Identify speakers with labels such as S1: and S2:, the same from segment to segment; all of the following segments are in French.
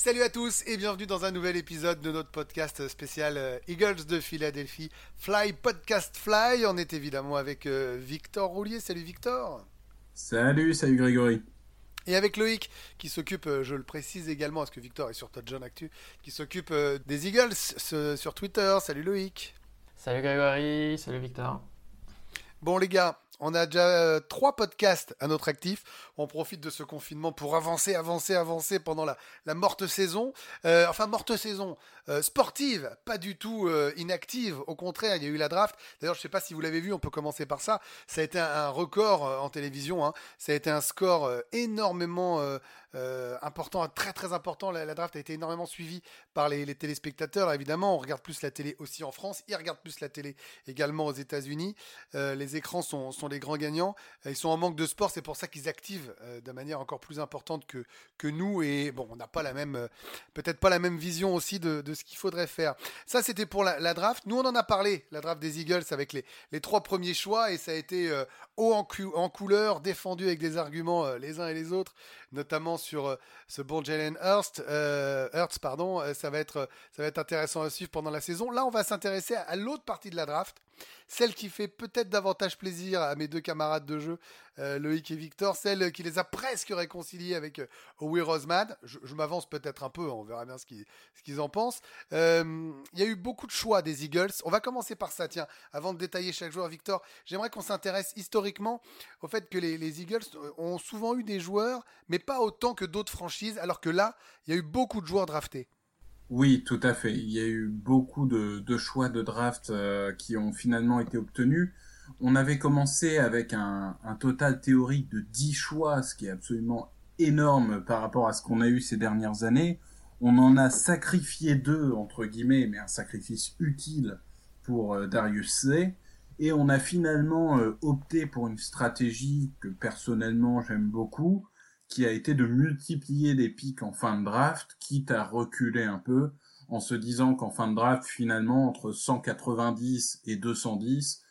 S1: Salut à tous et bienvenue dans un nouvel épisode de notre podcast spécial euh, Eagles de Philadelphie Fly Podcast Fly. On est évidemment avec euh, Victor Roulier. Salut Victor.
S2: Salut, salut Grégory.
S1: Et avec Loïc qui s'occupe, euh, je le précise également, parce que Victor est sur Todd John Actu, qui s'occupe des Eagles sur Twitter. Salut Loïc.
S3: Salut Grégory, salut Victor.
S1: Bon les gars, on a déjà euh, trois podcasts à notre actif. On profite de ce confinement pour avancer, avancer, avancer pendant la, morte saison. Euh, enfin, morte saison euh, sportive, pas du tout euh, inactive. Au contraire, il y a eu la draft. D'ailleurs, je ne sais pas si vous l'avez vu, on peut commencer par ça. Ça a été un, record euh, en télévision. hein. Ça a été un score énormément important, très très important. La, draft a été énormément suivie par les, téléspectateurs. Évidemment, on regarde plus la télé aussi en France. Ils regardent plus la télé également aux États-Unis. Les écrans sont, sont les grands gagnants. Ils sont en manque de sport, c'est pour ça qu'ils activent de manière encore plus importante que, que nous. Et bon, on n'a pas la même, peut-être pas la même vision aussi de ce qu'il faudrait faire. Ça, c'était pour la, draft. Nous, on en a parlé, la draft des Eagles, avec les, trois premiers choix, et ça a été euh, haut en, en couleur, défendu avec des arguments euh, les uns et les autres, notamment sur euh, ce bon Jalen Hurst, euh, Hurts, pardon. Euh, ça va être, ça va être intéressant à suivre pendant la saison. Là, on va s'intéresser à, l'autre partie de la draft, celle qui fait peut-être davantage plaisir à mes deux camarades de jeu, Loïc et Victor, celle qui les a presque réconciliés avec euh, Howie Roseman. Je, m'avance peut-être un peu, on verra bien ce qu'ils qu'ils en pensent. Il y a eu beaucoup de choix des Eagles. On va commencer par ça, tiens, avant de détailler chaque joueur. Victor, j'aimerais qu'on s'intéresse historiquement au fait que les, les Eagles ont souvent eu des joueurs, mais pas autant que d'autres franchises, alors que là, il y a eu beaucoup de joueurs draftés.
S2: Oui, tout à fait. Il y a eu beaucoup de, choix de draft euh, qui ont finalement été obtenus. On avait commencé avec un, un total théorique de 10 choix, ce qui est absolument énorme par rapport à ce qu'on a eu ces dernières années. On en a sacrifié deux, entre guillemets, mais un sacrifice utile pour euh, Darius C. Et on a finalement euh, opté pour une stratégie que personnellement j'aime beaucoup, qui a été de multiplier les pics en fin de draft, quitte à reculer un peu, en se disant qu'en fin de draft, finalement, entre 190 et 210,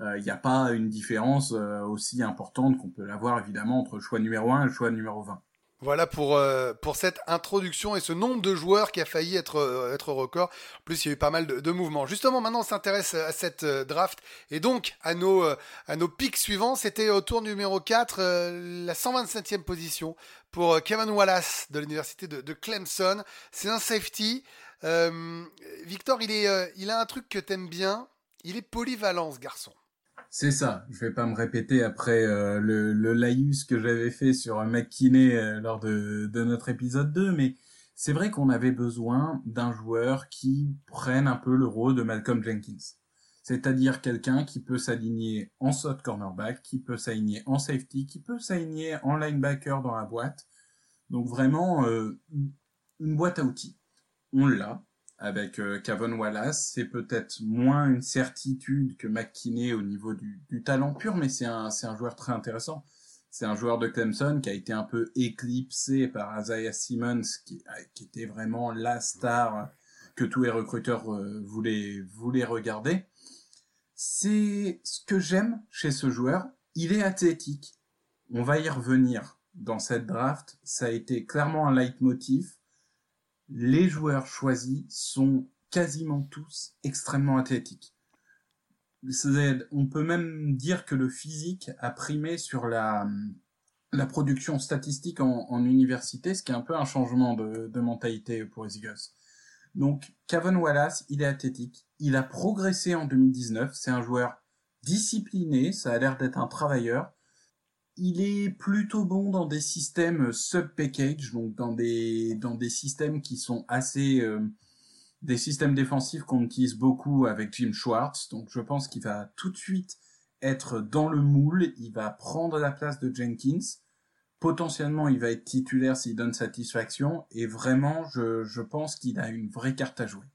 S2: euh, il n'y a pas une différence euh, aussi importante qu'on peut l'avoir évidemment entre choix numéro 1 et choix numéro 20.
S1: Voilà pour, euh, pour cette introduction et ce nombre de joueurs qui a failli être, euh, être record. En plus, il y a eu pas mal de, de mouvements. Justement, maintenant, on s'intéresse à cette euh, draft et donc à nos, euh, à nos pics suivants. C'était au tour numéro 4, euh, la 127e position pour Kevin Wallace de l'université de, de Clemson. C'est un safety. Victor, il, est, il a un truc que t'aimes bien. Il est polyvalent, ce garçon.
S2: C'est ça. Je vais pas me répéter après euh, le, le laïus que j'avais fait sur McKinney euh, lors de, de notre épisode 2, mais c'est vrai qu'on avait besoin d'un joueur qui prenne un peu le rôle de Malcolm Jenkins. C'est-à-dire quelqu'un qui peut s'aligner en slot cornerback, qui peut s'aligner en safety, qui peut s'aligner en linebacker dans la boîte. Donc vraiment euh, une boîte à outils. On l'a avec euh, Wallace. C'est peut-être moins une certitude que McKinney au niveau du, talent pur, mais c'est un, joueur très intéressant. C'est un joueur de Clemson qui a été un peu éclipsé par Isaiah Simmons, qui, qui était vraiment la star que tous les recruteurs euh, voulaient, voulaient regarder. C'est ce que j'aime chez ce joueur. Il est athlétique. On va y revenir dans cette draft. Ça a été clairement un leitmotiv les joueurs choisis sont quasiment tous extrêmement athlétiques. On peut même dire que le physique a primé sur la, production statistique en, en université, ce qui est un peu un changement de, de mentalité pour les Eagles. Donc, Kevin Wallace, il est athlétique. Il a progressé en 2019. C'est un joueur discipliné. Ça a l'air d'être un travailleur. Il est plutôt bon dans des systèmes sub-package, donc dans des, dans des systèmes qui sont assez, euh, des systèmes défensifs qu'on utilise beaucoup avec Jim Schwartz. Donc je pense qu'il va tout de suite être dans le moule. Il va prendre la place de Jenkins. Potentiellement, il va être titulaire s'il donne satisfaction. Et vraiment, je, je pense qu'il a une vraie carte à jouer.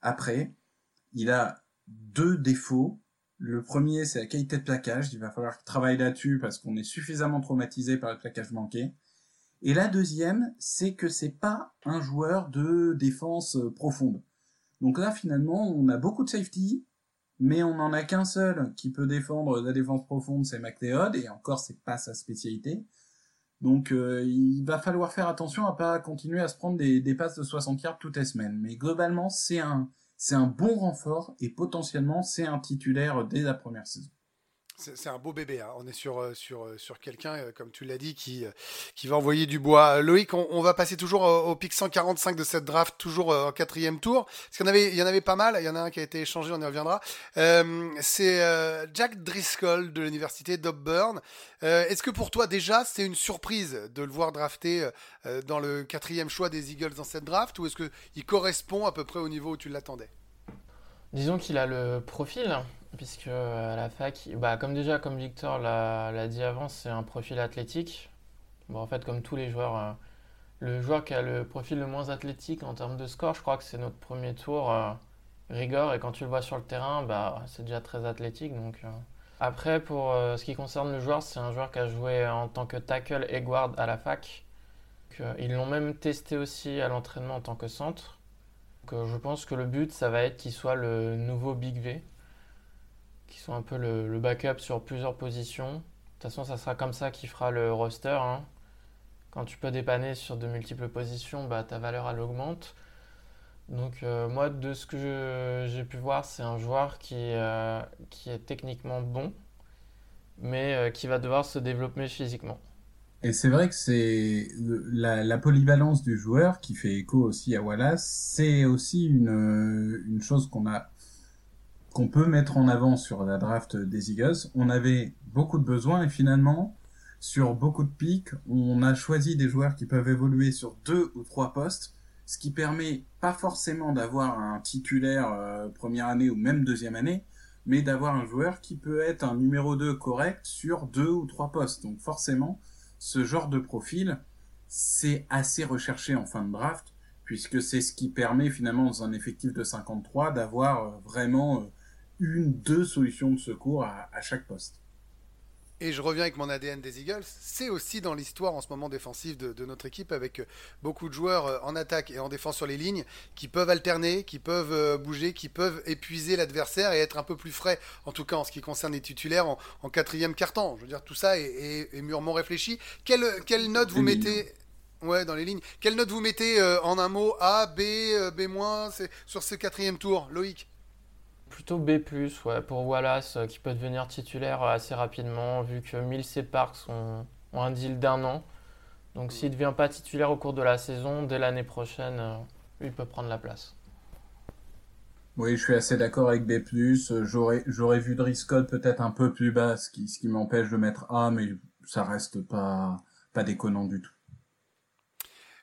S2: Après, il a deux défauts Le premier, c'est la qualité de plaquage. Il va falloir travailler là-dessus parce qu'on est suffisamment traumatisé par le plaquage manqué. Et la deuxième, c'est que c'est pas un joueur de défense euh, profonde. Donc là, finalement, on a beaucoup de safety, mais on n'en a qu'un seul qui peut défendre la défense profonde, c'est McLeod, et encore, c'est pas sa spécialité. Donc euh, il va falloir faire attention à pas continuer à se prendre des, des passes de 60 yards toutes les semaines. Mais globalement, c'est un, c'est un bon renfort et potentiellement c'est un titulaire dès la première saison.
S1: C'est un beau bébé. Hein. On est sur, euh, sur, euh, sur quelqu'un, euh, comme tu l'as dit, qui, qui va envoyer du bois. Loïc, on, va passer toujours au, pic 145 de cette draft, toujours en quatrième tour. Parce qu'il y, il y en avait pas mal. Il y en a un qui a été échangé, on y reviendra. c'est Jack Driscoll de l'université d'Auburn. Est-ce que pour toi, déjà, c'est une surprise de le voir drafté dans le quatrième choix des Eagles dans cette draft? Ou est-ce qu'il correspond à peu près au niveau où tu l'attendais?
S3: Disons qu'il a le profil puisque euh, à la fac, bah, comme déjà, comme Victor l'a dit avant, c'est un profil athlétique. Bon, en fait, comme tous les joueurs, euh, le joueur qui a le profil le moins athlétique en termes de score, je crois que c'est notre premier tour, euh, Rigor, et quand tu le vois sur le terrain, bah, c'est déjà très athlétique. Donc, Après, pour ce qui concerne le joueur, c'est un joueur qui a joué en tant que tackle et guard à la fac. ils l'ont même testé aussi à l'entraînement en tant que centre. Donc, je pense que le but, ça va être qu'il soit le nouveau Big V qui sont un peu le, backup sur plusieurs positions. De toute façon, ça sera comme ça qu'il fera le roster. Hein. Quand tu peux dépanner sur de multiples positions, bah, ta valeur elle augmente. Donc euh, moi, de ce que j'ai pu voir, c'est un joueur qui, euh, qui est techniquement bon, mais euh, qui va devoir se développer physiquement.
S2: Et c'est vrai que c'est la, la, polyvalence du joueur qui fait écho aussi à Wallace. C'est aussi une, une chose qu'on a qu'on peut mettre en avant sur la draft des Eagles. On avait beaucoup de besoins et finalement, sur beaucoup de pics, on a choisi des joueurs qui peuvent évoluer sur deux ou trois postes, ce qui permet pas forcément d'avoir un titulaire euh, première année ou même deuxième année, mais d'avoir un joueur qui peut être un numéro 2 correct sur deux ou trois postes. Donc forcément, ce genre de profil, c'est assez recherché en fin de draft, puisque c'est ce qui permet finalement dans un effectif de 53 d'avoir euh, vraiment euh, une, deux solutions de secours à, chaque poste.
S1: Et je reviens avec mon ADN des Eagles, c'est aussi dans l'histoire en ce moment défensive de, notre équipe avec euh, beaucoup de joueurs euh, en attaque et en défense sur les lignes qui peuvent alterner, qui peuvent euh, bouger, qui peuvent épuiser l'adversaire et être un peu plus frais, en tout cas en ce qui concerne les titulaires en, quatrième carton. Je veux dire, tout ça est, mûrement réfléchi. Quelle, quelle note vous mettez Ouais, dans les lignes. Quelle note vous mettez en un mot A, B, B-, sur ce quatrième tour, Loïc?
S3: Plutôt B+, ouais, pour Wallace, euh, qui peut devenir titulaire euh, assez rapidement, vu que Mills et Parks ont, un deal d'un an. Donc s'il ne devient pas titulaire au cours de la saison, dès l'année prochaine, euh, il peut prendre la place.
S2: Oui, je suis assez d'accord avec B+. J'aurais, j'aurais vu Driscoll peut-être un peu plus bas, ce qui, m'empêche de mettre A, mais ça reste pas, pas déconnant du tout.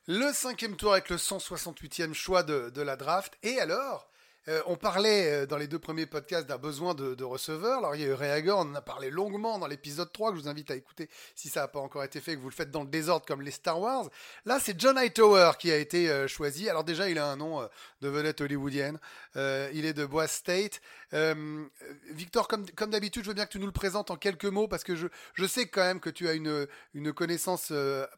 S1: Le cinquième tour avec le 168e choix de, de la draft. Et alors, euh, on parlait euh, dans les deux premiers podcasts d'un besoin de, receveur. Alors, il y a eu Reagor, on en a parlé longuement dans l'épisode 3, que je vous invite à écouter si ça n'a pas encore été fait, que vous le faites dans le désordre comme les Star Wars. Là, c'est John Hightower qui a été euh, choisi. Alors, déjà, il a un nom de vedette hollywoodienne. il est de Boise State. Victor, comme, d'habitude, je veux bien que tu nous le présentes en quelques mots parce que je, sais quand même que tu as une, une connaissance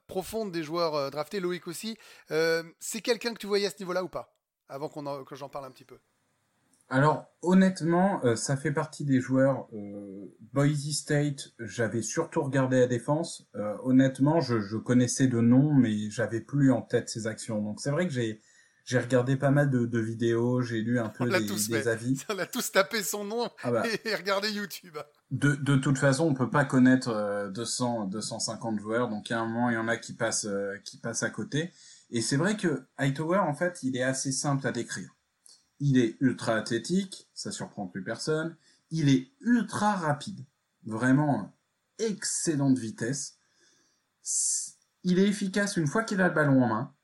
S1: profonde des joueurs draftés, Loïc aussi. c'est quelqu'un que tu voyais à ce niveau-là ou pas Avant qu'on que j'en parle un petit peu?
S2: Alors honnêtement, euh, ça fait partie des joueurs euh, Boise State. J'avais surtout regardé la défense. Euh, honnêtement, je, connaissais de nom, mais j'avais plus en tête ses actions. Donc c'est vrai que j'ai j'ai regardé pas mal de, vidéos, j'ai lu un peu des, avis.
S1: On a tous tapé son nom ah bah. et regardé YouTube.
S2: De, de toute façon, on peut pas connaître 200 250 joueurs, donc à un moment il y en a qui passent qui passent à côté. Et c'est vrai que Hightower en fait, il est assez simple à décrire. Il est ultra athlétique, ça surprend plus personne. Il est ultra rapide, vraiment excellente vitesse. Il est efficace une fois qu'il a le ballon en main.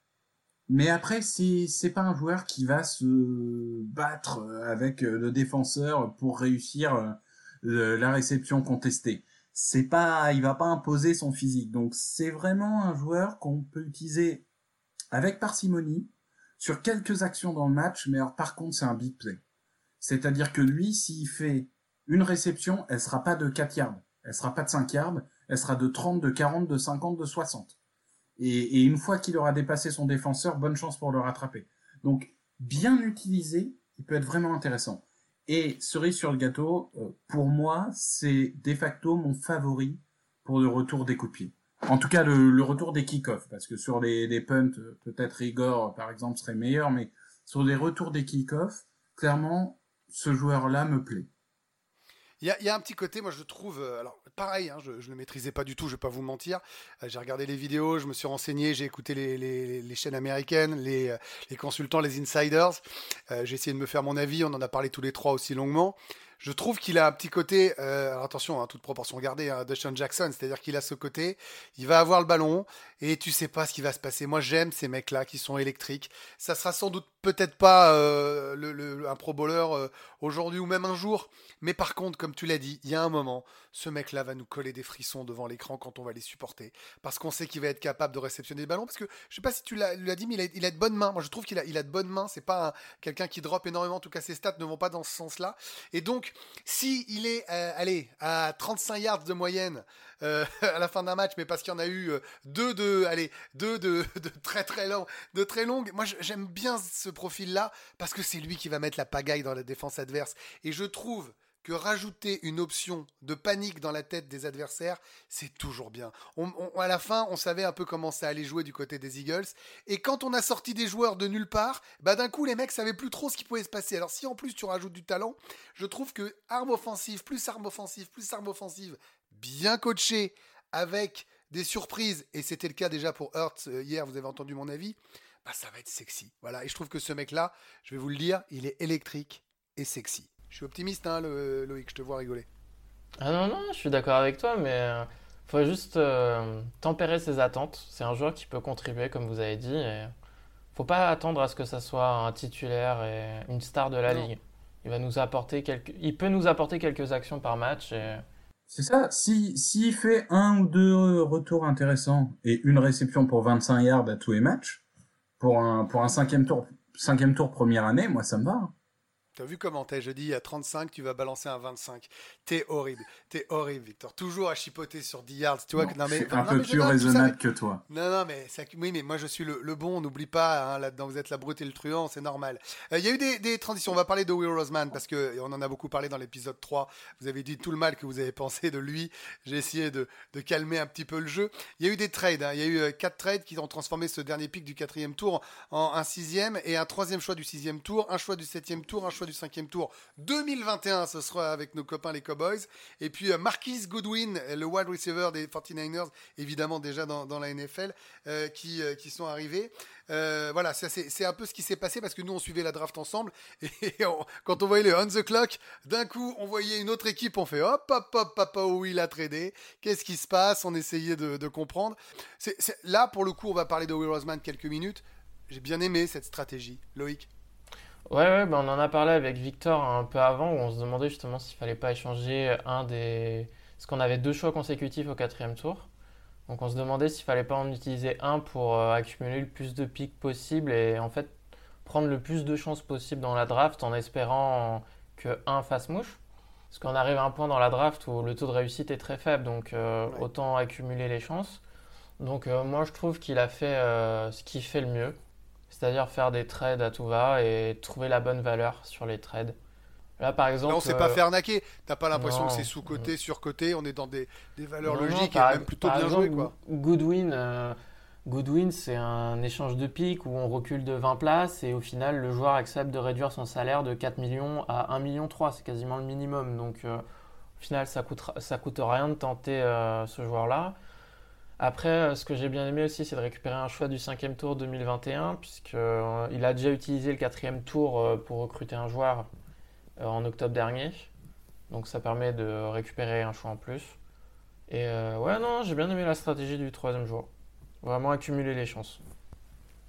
S2: Mais après, c'est, c'est pas un joueur qui va se battre avec le défenseur pour réussir euh, la réception contestée. C'est pas, il va pas imposer son physique. Donc c'est vraiment un joueur qu'on peut utiliser avec parcimonie, sur quelques actions dans le match, mais alors, par contre, c'est un big play. C'est-à-dire que lui, s'il fait une réception, elle sera pas de 4 yards, elle sera pas de 5 yards, elle sera de 30, de 40, de 50, de 60. Et, une fois qu'il aura dépassé son défenseur, bonne chance pour le rattraper. Donc, bien utilisé, il peut être vraiment intéressant. Et cerise sur le gâteau, euh, pour moi, c'est de facto mon favori pour le retour des coups de pied. En tout cas, le, retour des kick-offs, parce que sur les, les punts, peut-être Igor, par exemple, serait meilleur, mais sur les retours des kick-offs, clairement, ce joueur-là me plaît.
S1: Il y, a, un petit côté, moi je trouve, euh, alors pareil, hein, je ne le maîtrisais pas du tout, je vais pas vous mentir. Euh, j'ai regardé les vidéos, je me suis renseigné, j'ai écouté les, chaînes américaines, les, euh, consultants, les insiders. j'ai essayé de me faire mon avis, on en a parlé tous les trois aussi longuement. Je trouve qu'il a un petit côté, alors attention, hein, toute proportion gardée, hein, Deshaun Jackson, c'est-à-dire qu'il a ce côté, il va avoir le ballon et tu sais pas ce qui va se passer. Moi j'aime ces mecs-là qui sont électriques. Ça sera sans doute peut-être pas le, un pro bowler aujourd'hui ou même un jour, mais par contre, comme tu l'as dit, il y a un moment, ce mec-là va nous coller des frissons devant l'écran quand on va les supporter. Parce qu'on sait qu'il va être capable de réceptionner des ballons. Parce que je sais pas si tu l'as dit, mais il a, de bonnes mains. Moi, je trouve qu'il a, il a de bonnes mains. C'est pas quelqu'un qui drop énormément. En tout cas, ses stats ne vont pas dans ce sens-là. Et donc, si il est, euh, à 35 yards de moyenne, euh, à la fin d'un match, mais parce qu'il y en a eu euh, deux de, allez, deux de, très très de très longues. Moi, j'aime bien ce profil-là parce que c'est lui qui va mettre la pagaille dans la défense adverse. Et je trouve que rajouter une option de panique dans la tête des adversaires, c'est toujours bien. à la fin, on savait un peu comment ça allait jouer du côté des Eagles. Et quand on a sorti des joueurs de nulle part, bah d'un coup, les mecs savaient plus trop ce qui pouvait se passer. Alors si en plus tu rajoutes du talent, je trouve que arme offensive, plus arme offensive, plus arme offensive, bien coachée, avec des surprises, et c'était le cas déjà pour Hurts euh, hier, vous avez entendu mon avis, bah ça va être sexy. Voilà, et je trouve que ce mec-là, je vais vous le dire, il est électrique et sexy. Je suis optimiste, hein, Loïc, je te vois rigoler.
S3: Ah non, non, je suis d'accord avec toi, mais il euh, faut juste euh, tempérer ses attentes. C'est un joueur qui peut contribuer, comme vous avez dit. Et faut pas attendre à ce que ça soit un titulaire et une star de la ligue. Il va nous apporter quelques, il peut nous apporter quelques actions par match. Et...
S2: C'est ça. Si s'il fait un ou deux retours intéressants et une réception pour 25 yards à tous les matchs pour un pour un cinquième tour cinquième tour première année, moi ça me va.
S1: T'as vu comment t'es Je dis à 35, tu vas balancer un 25. T'es horrible. T'es horrible, Victor. Toujours à chipoter sur 10 yards. Tu vois
S2: non, mais, un peu plus raisonnable que toi.
S1: Non, non, mais ça, oui, mais moi je suis le, bon. N'oublie pas, hein, là-dedans, vous êtes la brute et le truand, c'est normal. Euh, il y a eu des, transitions. On va parler de Will Roseman parce que on en a beaucoup parlé dans l'épisode 3. Vous avez dit tout le mal que vous avez pensé de lui. J'ai essayé de, calmer un petit peu le jeu. Il y a eu des trades. Hein. Il y a eu 4 euh, trades qui ont transformé ce dernier pic du quatrième tour en un sixième et un troisième choix du sixième tour, un choix du septième tour, un choix du cinquième tour 2021. Ce sera avec nos copains les Cowboys. Et puis euh, Marquis Goodwin, le wide receiver des 49ers, évidemment déjà dans, la NFL, euh, qui, euh, qui sont arrivés. voilà, c'est un peu ce qui s'est passé parce que nous on suivait la draft ensemble et quand on voyait les on the clock, d'un coup on voyait une autre équipe, on fait hop hop hop papa où il a tradé, qu'est-ce qui se passe, on essayait de, comprendre. c'est là pour le coup on va parler de Will Roseman quelques minutes. J'ai bien aimé cette stratégie, Loïc?
S3: Ouais, ouais bah, on en a parlé avec Victor un peu avant, où on se demandait justement s'il fallait pas échanger un des. Parce qu'on avait deux choix consécutifs au quatrième tour. Donc on se demandait s'il fallait pas en utiliser un pour euh, accumuler le plus de pics possible et en fait prendre le plus de chances possible dans la draft en espérant que un fasse mouche. Parce qu'on arrive à un point dans la draft où le taux de réussite est très faible, donc euh, autant accumuler les chances. Donc euh, moi je trouve qu'il a fait ce qu'il fait le mieux, c'est-à-dire faire des trades à tout va et trouver la bonne valeur sur les trades. Là, par exemple.
S1: Là, on ne s'est pas euh, fait arnaquer. T'as pas l'impression que c'est sous-côté, sur-côté. On est dans des, des valeurs logiques et même plutôt bien joué. Quoi.
S3: Goodwin, euh, Goodwin c'est un échange de pics où on recule de 20 places et au final, le joueur accepte de réduire son salaire de 4 millions à 1 million 3. C'est quasiment le minimum. Donc, euh, au final, ça coûte, ça coûte rien de tenter ce joueur-là. Après, euh, ce que j'ai bien aimé aussi, c'est de récupérer un choix du cinquième tour 2021, puisqu'il euh, a déjà utilisé le quatrième tour euh, pour recruter un joueur en octobre dernier. Donc ça permet de récupérer un choix en plus. Et ouais, non, j'ai bien aimé la stratégie du troisième jour. Vraiment accumuler les chances.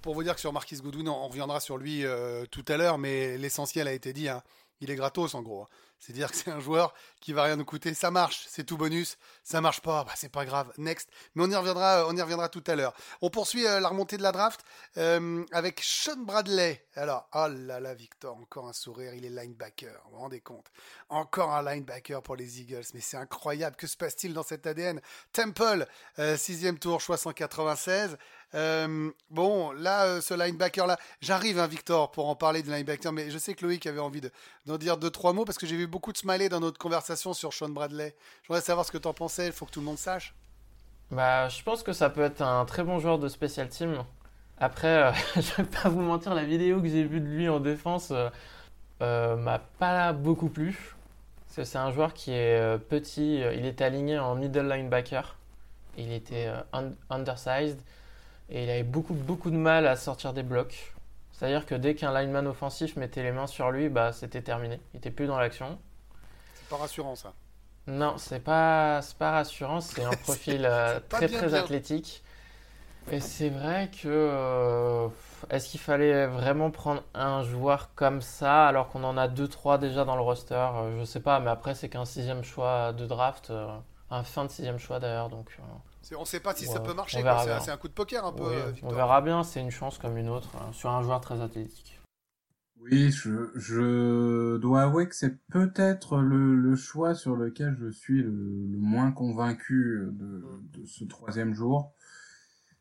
S1: Pour vous dire que sur Marquis Goodwin, on reviendra sur lui tout à l'heure, mais l'essentiel a été dit. Hein. Il est gratos en gros. Hein. C'est dire que c'est un joueur qui va rien nous coûter. Ça marche, c'est tout bonus. Ça marche pas, bah, c'est pas grave. Next. Mais on y reviendra, on y reviendra tout à l'heure. On poursuit euh, la remontée de la draft euh, avec Sean Bradley. Alors, oh là là, Victor, encore un sourire. Il est linebacker. Vous vous rendez compte? Encore un linebacker pour les Eagles. Mais c'est incroyable. Que se passe-t-il dans cet ADN Temple, euh, sixième tour, choix 196. Euh, bon, là, euh, ce linebacker-là, j'arrive, hein, Victor, pour en parler de linebacker, mais je sais que Loïc avait envie d'en dire deux, trois mots parce que j'ai vu beaucoup de smiley dans notre conversation sur Sean Bradley. Je voudrais savoir ce que tu en pensais, il faut que tout le monde sache.
S3: Bah, je pense que ça peut être un très bon joueur de special team. Après, euh, je vais pas vous mentir, la vidéo que j'ai vue de lui en défense m'a pas beaucoup plu. Parce que c'est un joueur qui est petit, il était aligné en middle linebacker. Il était undersized. Et il avait beaucoup, beaucoup de mal à sortir des blocs. C'est-à-dire que dès qu'un lineman offensif mettait les mains sur lui, bah, c'était terminé. Il n'était plus dans l'action.
S1: C'est pas rassurant ça.
S3: Non, c'est pas, pas rassurant. C'est un profil euh, très très athlétique. Et c'est vrai que euh, est-ce qu'il fallait vraiment prendre un joueur comme ça alors qu'on en a deux trois déjà dans le roster? Euh, Je sais pas, mais après c'est qu'un sixième choix de draft, un fin de sixième choix d'ailleurs, donc
S1: on ne sait pas si ça peut marcher. C'est un coup de poker un peu.
S3: Euh, on verra bien. C'est une chance comme une autre euh, sur un joueur très athlétique.
S2: Oui, je, dois avouer que c'est peut-être le, choix sur lequel je suis le, moins convaincu de, ce troisième jour.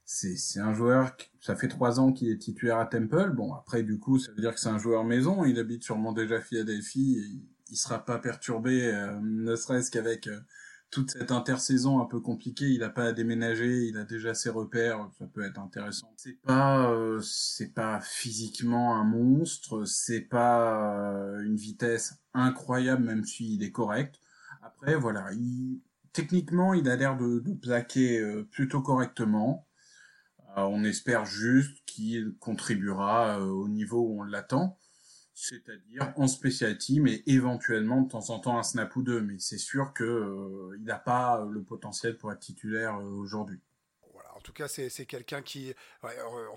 S2: C'est un joueur, ça fait trois ans qu'il est titulaire à Temple. Bon, après, du coup, ça veut dire que c'est un joueur maison. Il habite sûrement déjà Philadelphie. Et il, ne sera pas perturbé, euh, ne serait-ce qu'avec toute cette intersaison un peu compliquée, il n'a pas à déménager, il a déjà ses repères, ça peut être intéressant. C'est pas, euh, c'est pas physiquement un monstre, c'est pas euh, une vitesse incroyable même s'il est correct. Après voilà, il, techniquement il a l'air de, plaquer euh, plutôt correctement. on espère juste qu'il contribuera au niveau où on l'attend c'est-à-dire en special team et éventuellement de temps en temps un snap ou deux, mais c'est sûr que euh, n'a pas le potentiel pour être titulaire euh, aujourd'hui.
S1: En tout cas, c'est quelqu'un qui, ouais,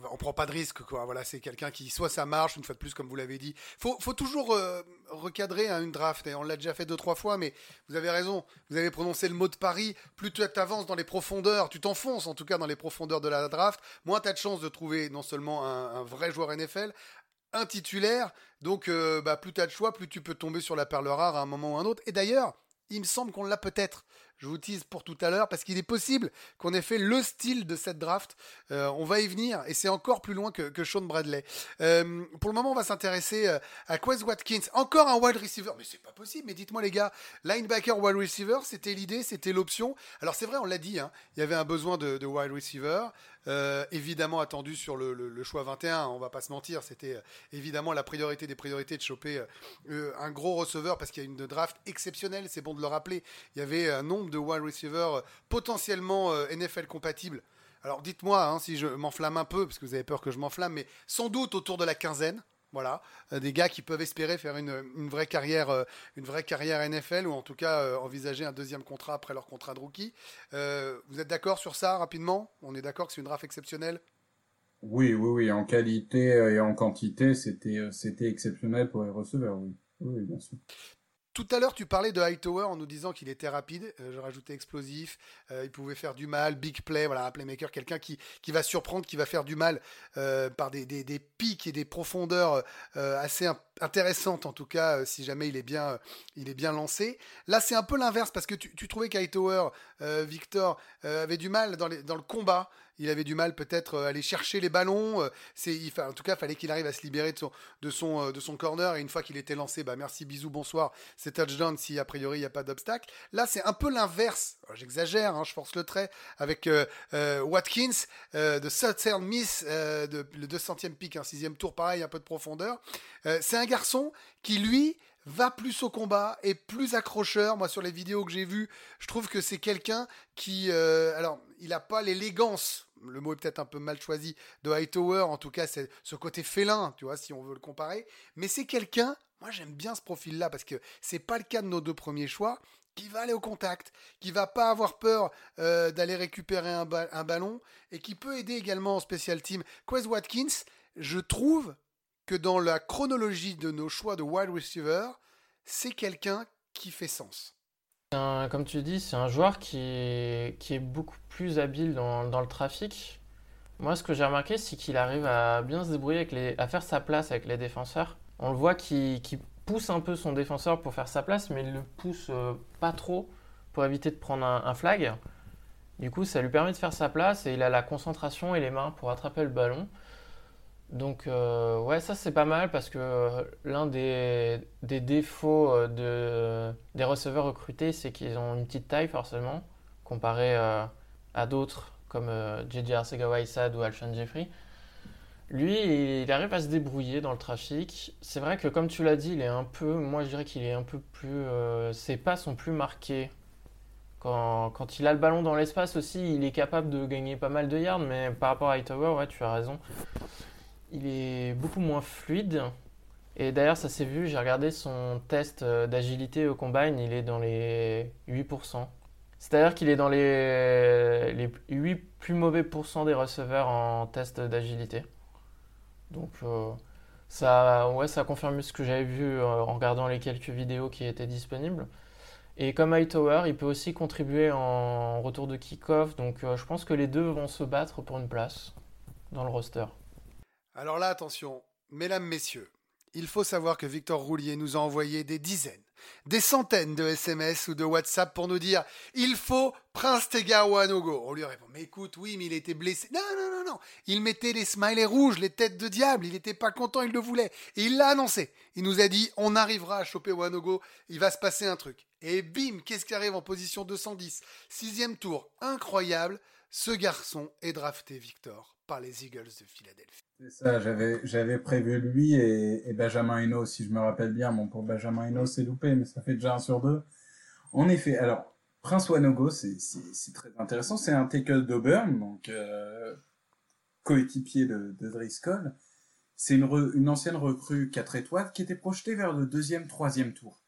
S1: on, prend pas de risque. Voilà, c'est quelqu'un qui, soit ça marche, une fois de plus, comme vous l'avez dit. Faut, faut toujours euh, recadrer hein, une draft. Et on l'a déjà fait deux, trois fois, mais vous avez raison. Vous avez prononcé le mot de Paris. Plus tu avances dans les profondeurs, tu t'enfonces en tout cas dans les profondeurs de la draft, moins tu as de chances de trouver non seulement un vrai joueur NFL, un titulaire. Donc, euh, bah, plus tu as de choix, plus tu peux tomber sur la perle rare à un moment ou un autre. Et d'ailleurs, il me semble qu'on l'a peut-être. Je vous tease pour tout à l'heure parce qu'il est possible qu'on ait fait le style de cette draft. Euh, on va y venir et c'est encore plus loin que, Sean Bradley. Euh, pour le moment, on va s'intéresser à Quez Watkins. Encore un wide receiver. Mais c'est pas possible. Mais dites-moi, les gars, linebacker, wide receiver, c'était l'idée, c'était l'option. Alors, c'est vrai, on l'a dit, hein, il y avait un besoin de wide receiver. Euh, évidemment attendu sur le, choix 21, on va pas se mentir, c'était euh, évidemment la priorité des priorités de choper euh, un gros receveur parce qu'il y a une draft exceptionnelle, c'est bon de le rappeler. Il y avait un nombre de wide receivers potentiellement NFL compatibles. Alors dites-moi hein, si je m'enflamme un peu, parce que vous avez peur que je m'enflamme, mais sans doute autour de la quinzaine. Voilà, euh, des gars qui peuvent espérer faire une, vraie carrière, euh, une vraie carrière NFL ou en tout cas euh, envisager un deuxième contrat après leur contrat de rookie. vous êtes d'accord sur ça rapidement? On est d'accord que c'est une draft exceptionnelle?
S2: Oui, oui, oui. En qualité et en quantité, c'était c'était exceptionnel pour les receveurs. Oui, oui, bien sûr.
S1: Tout à l'heure, tu parlais de Hightower en nous disant qu'il était rapide. Euh, je rajoutais explosif. Euh, il pouvait faire du mal. Big play, voilà, un playmaker, quelqu'un qui, va surprendre, qui va faire du mal euh, par des, pics et des profondeurs assez intéressantes, en tout cas, si jamais il est bien, il est lancé. Là, c'est un peu l'inverse parce que tu, tu trouvais qu'Hightower, Victor, avait du mal dans le combat il avait du mal peut-être à aller chercher les ballons. C'est, en tout cas, fallait qu'il arrive à se libérer de son, de son, de son corner. Et une fois qu'il était lancé, bah merci, bisous, bonsoir c'est touchdown si a priori il n'y a pas d'obstacle. Là, c'est un peu l'inverse. J'exagère, hein, je force le trait avec euh, euh, Watkins euh, de Southern Miss, de, le 200e pick, un sixième tour, pareil, un peu de profondeur. c'est un garçon qui, lui, va plus au combat, et plus accrocheur. Moi, sur les vidéos que j'ai vues, je trouve que c'est quelqu'un qui... alors, il n'a pas l'élégance le mot est peut-être un peu mal choisi, de Hightower, en tout cas, c'est ce côté félin, tu vois, si on veut le comparer. Mais c'est quelqu'un moi, j'aime bien ce profil-là parce que c'est pas le cas de nos deux premiers choix qui va aller au contact, qui va pas avoir peur euh, d'aller récupérer un, ballon et qui peut aider également en special team. Quez Watkins, je trouve que dans la chronologie de nos choix de wide receiver, c'est quelqu'un qui fait sens.
S3: comme tu dis, c'est un joueur qui est, beaucoup plus habile dans, le trafic. Moi, ce que j'ai remarqué, c'est qu'il arrive à bien se débrouiller, à faire sa place avec les défenseurs. On le voit qui pousse un peu son défenseur pour faire sa place, mais il le pousse euh, pas trop pour éviter de prendre un, flag. Du coup, ça lui permet de faire sa place et il a la concentration et les mains pour attraper le ballon. Donc, euh, ouais, ça c'est pas mal parce que euh, l'un des, défauts de, des receveurs recrutés, c'est qu'ils ont une petite taille forcément, comparé à d'autres comme JJ Arcega-Whiteside ou Alshon Jeffrey. Lui, il arrive à se débrouiller dans le trafic. C'est vrai que, comme tu l'as dit, il est un peu. Moi, je dirais qu'il est un peu plus. Euh, ses pas sont plus marqués. Quand, quand il a le ballon dans l'espace aussi, il est capable de gagner pas mal de yards, mais par rapport à Hightower, ouais, tu as raison. Il est beaucoup moins fluide. Et d'ailleurs, ça s'est vu, j'ai regardé son test euh, d'agilité au combine, il est dans les 8%. C'est-à-dire qu'il est dans les, les 8 plus mauvais pourcents des receveurs en test d'agilité. Donc euh, ça, ouais, ça confirme ce que j'avais vu euh, en regardant les quelques vidéos qui étaient disponibles. Et comme Hightower, il peut aussi contribuer en retour de kick-off. Donc je pense que les deux vont se battre pour une place dans le roster.
S1: Alors là, attention, mesdames, messieurs, il faut savoir que Victor Roulier nous a envoyé des dizaines, des centaines de SMS ou de WhatsApp pour nous dire il faut Prince Tega Wanogo. On lui répond mais écoute, oui, mais il était blessé. Non, non, non, non. Il mettait les smileys rouges, les têtes de diable. Il n'était pas content, il le voulait. Et il l'a annoncé. Il nous a dit on arrivera à choper Wanogo, il va se passer un truc. Et bim, qu'est-ce qui arrive en position 210 Sixième tour, incroyable. Ce garçon est drafté, Victor, par les Eagles de Philadelphie.
S2: C'est ça, j'avais, prévu lui et, Benjamin Hino, si je me rappelle bien. Bon, pour Benjamin Hino, c'est loupé, mais ça fait déjà un sur deux. En effet, alors, Prince Wanogo, c'est, très intéressant. C'est un tackle d'Auburn, donc euh, coéquipier de, Driscoll. C'est une, ancienne recrue 4 étoiles qui était projetée vers le deuxième, troisième tour.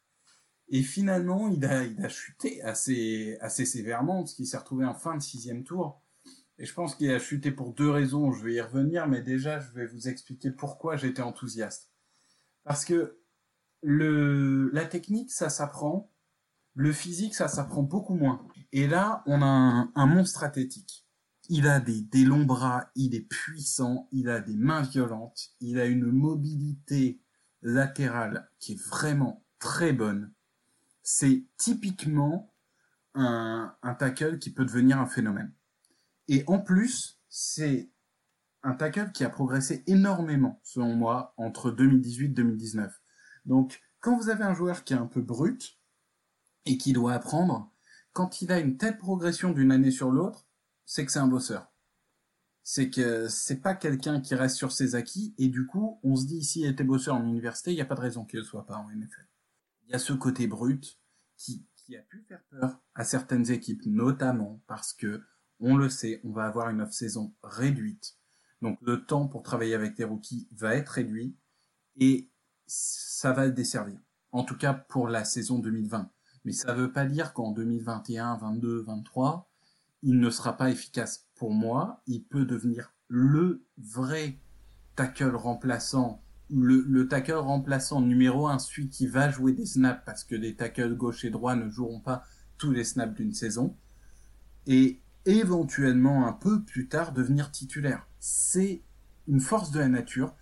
S2: Et finalement, il a, chuté assez, assez sévèrement, parce qu'il s'est retrouvé en fin de sixième tour. Et je pense qu'il a chuté pour deux raisons, je vais y revenir, mais déjà je vais vous expliquer pourquoi j'étais enthousiaste. Parce que le, la technique, ça s'apprend, le physique, ça s'apprend beaucoup moins. Et là, on a un, monstre athlétique. Il a des, des longs bras, il est puissant, il a des mains violentes, il a une mobilité latérale qui est vraiment très bonne. C'est typiquement un, un tackle qui peut devenir un phénomène. Et en plus, c'est un tackle qui a progressé énormément, selon moi, entre 2018 et 2019. Donc, quand vous avez un joueur qui est un peu brut et qui doit apprendre, quand il a une telle progression d'une année sur l'autre, c'est que c'est un bosseur. C'est que c'est pas quelqu'un qui reste sur ses acquis et du coup, on se dit s'il était bosseur en université, il n'y a pas de raison qu'il ne soit pas en NFL. Il y a ce côté brut qui a pu faire peur à certaines équipes, notamment parce que on le sait, on va avoir une off-saison réduite. Donc le temps pour travailler avec des rookies va être réduit et ça va desservir. En tout cas pour la saison 2020. Mais ça ne veut pas dire qu'en 2021, 22, 23, il ne sera pas efficace. Pour moi, il peut devenir le vrai tackle remplaçant, le, le tackle remplaçant numéro un, celui qui va jouer des snaps parce que les tackles gauche et droit ne joueront pas tous les snaps d'une saison. Et éventuellement un peu plus tard devenir titulaire. C'est une force de la nature.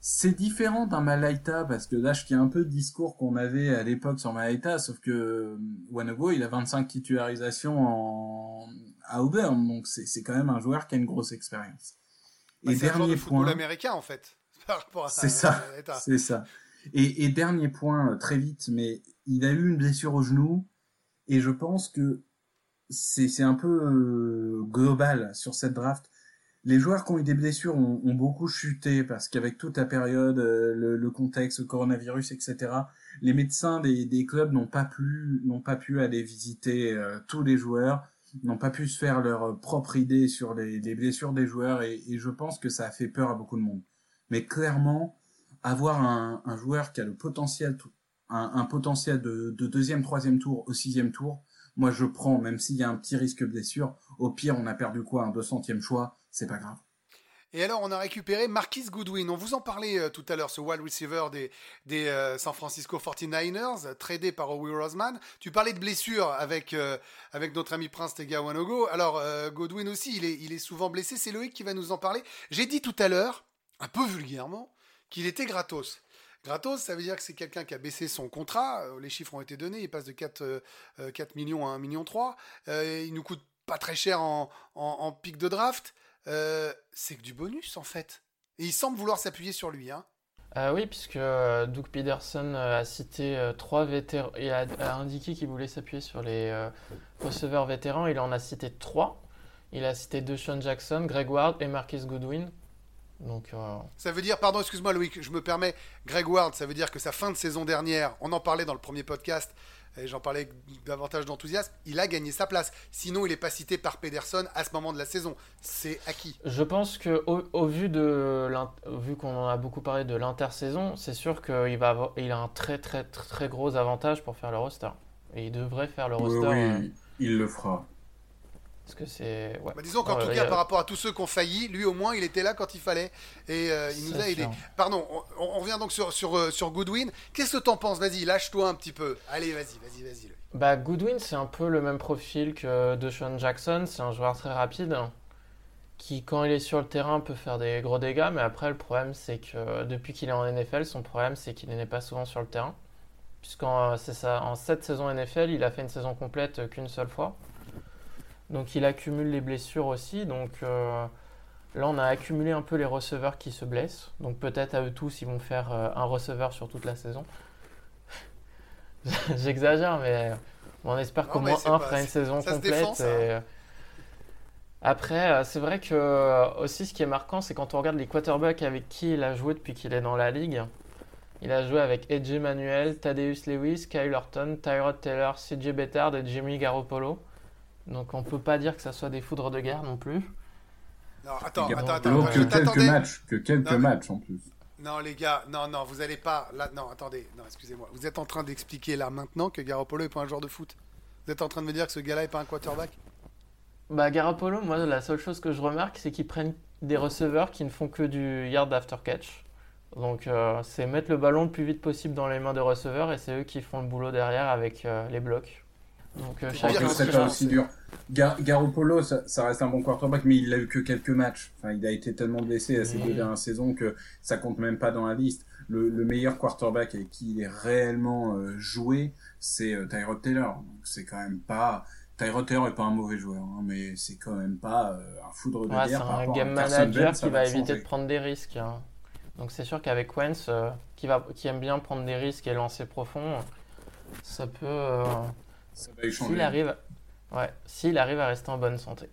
S2: C'est différent d'un Malaita parce que là je tiens un peu le discours qu'on avait à l'époque sur Malaita, sauf que euh, Wanago il a 25 titularisations en... à Auburn, donc c'est quand même un joueur qui a une grosse expérience.
S1: Bah, et dernier point, américain en fait.
S2: C'est ça, c'est ça. Et, et dernier point euh, très vite, mais il a eu une blessure au genou et je pense que c'est un peu euh, global sur cette draft. Les joueurs qui ont eu des blessures ont, ont beaucoup chuté parce qu'avec toute la période, euh, le, le, contexte, le coronavirus, etc., les médecins des, des clubs n'ont pas pu n'ont pas pu aller visiter euh, tous les joueurs, n'ont pas pu se faire leur propre idée sur les, les blessures des joueurs et, et, je pense que ça a fait peur à beaucoup de monde. Mais clairement, avoir un, un joueur qui a le potentiel, un, un potentiel de, de deuxième, troisième tour au sixième tour, moi je prends, même s'il y a un petit risque blessure. Au pire, on a perdu quoi Un 200e choix, c'est pas grave.
S1: Et alors, on a récupéré Marquis Goodwin. On vous en parlait euh, tout à l'heure, ce wide receiver des, des euh, San Francisco 49ers, euh, tradé par Howie Roseman. Tu parlais de blessures avec, avec notre ami Prince Tega Wanogo. Alors, Goodwin aussi, il est, il est souvent blessé. C'est Loïc qui va nous en parler. J'ai dit tout à l'heure, un peu vulgairement, qu'il était gratos. Gratos, ça veut dire que c'est quelqu'un qui a baissé son contrat. Les chiffres ont été donnés. Il passe de 4, 4 millions à 1 million 3. il nous coûte pas très cher en, en, en pic de draft. Euh, c'est que du bonus en fait. Et il semble vouloir s'appuyer sur lui. Hein.
S3: Euh, oui, puisque euh, Doug Peterson a cité trois vétérans. Il a, indiqué qu'il voulait s'appuyer sur les receveurs vétérans. Il en a cité trois. Il a cité DeShaun Jackson, Greg Ward et Marcus Goodwin. Donc,
S1: Ça veut dire, pardon, excuse-moi Loïc, je me permets, Greg Ward, ça veut dire que sa fin de saison dernière, on en parlait dans le premier podcast, et j'en parlais davantage d'enthousiasme, il a gagné sa place. Sinon, il n'est pas cité par Pederson à ce moment de la saison. C'est acquis.
S3: Je pense que au, vu de vu qu'on en a beaucoup parlé de l'intersaison, c'est sûr qu'il va avoir, il a un très très très gros avantage pour faire le roster. Et il devrait faire le roster.
S2: Oui, euh, il le fera.
S3: Parce que c'est.
S1: Bah, disons qu'en tout cas, par rapport à tous ceux qui ont failli, lui au moins, il était là quand il fallait. Et euh, il nous a aidé. Pardon, on, revient donc sur, sur, euh, sur Goodwin. Qu'est-ce que tu en penses? Vas-y, lâche-toi un petit peu. Allez, vas-y, vas-y, vas-y.
S3: Bah, Goodwin, c'est un peu le même profil que DeShaun Jackson. C'est un joueur très rapide qui, quand il est sur le terrain, peut faire des gros dégâts. Mais après, le problème, c'est que depuis qu'il est en NFL, son problème, c'est qu'il n'est pas souvent sur le terrain. Puisqu'en ça, en 7 saisons NFL, il a fait une saison complète qu'une seule fois. Donc il accumule les blessures aussi. Donc euh, là, on a accumulé un peu les receveurs qui se blessent. Donc peut-être à eux tous, ils vont faire euh, un receveur sur toute la saison. J'exagère, mais on espère qu'au moins un fera une saison complète. Hein. Après, euh, c'est vrai que aussi ce qui est marquant, c'est quand on regarde les quarterbacks avec qui il a joué depuis qu'il est dans la ligue. Il a joué avec Edge Manuel, Thaddeus Lewis, Kyle Orton, Tyrod Taylor, CJ Bettard et Jimmy Garoppolo. Donc on peut pas dire que ça soit des foudres de guerre non plus.
S1: Non, attends, attends, attends.
S2: que quelques matchs, que quelques matchs en plus.
S1: Non, les gars, non, non, vous allez pas. Là, non, attendez, non, excusez-moi. Vous êtes en train d'expliquer là maintenant que Garoppolo est pas un joueur de foot. Vous êtes en train de me dire que ce gars-là est pas un quarterback?
S3: Bah, Garoppolo, moi, la seule chose que je remarque, c'est qu'ils prennent des receveurs qui ne font que du yard after catch. Donc, euh, c'est mettre le ballon le plus vite possible dans les mains des receveurs et c'est eux qui font le boulot derrière avec euh, les blocs.
S2: Donc, euh, c'est pas aussi dur. Garoppolo, ça, reste un bon quarterback, mais il a eu que quelques matchs. Enfin, il a été tellement blessé à ces deux dernières saisons que ça compte même pas dans la liste. Le, meilleur quarterback avec qui il est réellement euh, joué, c'est euh, Tyrod Taylor. Donc c'est quand même pas. Tyrod Taylor est pas un mauvais joueur, hein, mais c'est quand même pas euh, un foudre de
S3: guerre. C'est un game manager qui va éviter de prendre des risques. Hein. Donc c'est sûr qu'avec Wentz, qui, va, qui aime bien prendre des risques et lancer profond, ça peut s'il arrive, ouais, s'il arrive à rester en bonne santé.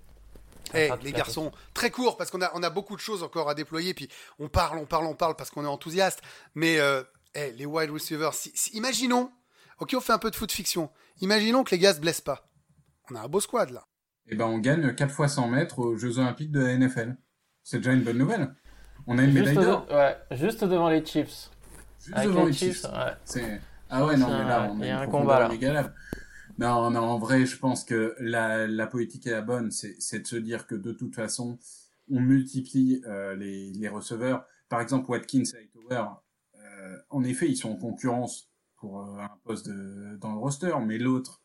S1: Hey, eh, les garçons, très court parce qu'on a, on a beaucoup de choses encore à déployer. Puis on parle, on parle, on parle parce qu'on est enthousiaste. Mais euh, hey, les wide receivers, imaginons, ok, on fait un peu de foot fiction. Imaginons que les gars se blessent pas. On a un beau squad là.
S2: Et eh ben on gagne 4 fois 100 mètres aux Jeux Olympiques de la NFL. C'est déjà une bonne nouvelle. On a une médaille d'or.
S3: Ouais, juste devant les Chiefs.
S2: Juste devant les Chiefs. Ouais. Ah ouais, non, mais là, on a, un combat là. Non, non, en vrai, je pense que la, la politique est la bonne, c'est de se dire que de toute façon, on multiplie euh, les, les receveurs. Par exemple, Watkins et Hightower, euh, en effet, ils sont en concurrence pour euh, un poste de, dans le roster, mais l'autre,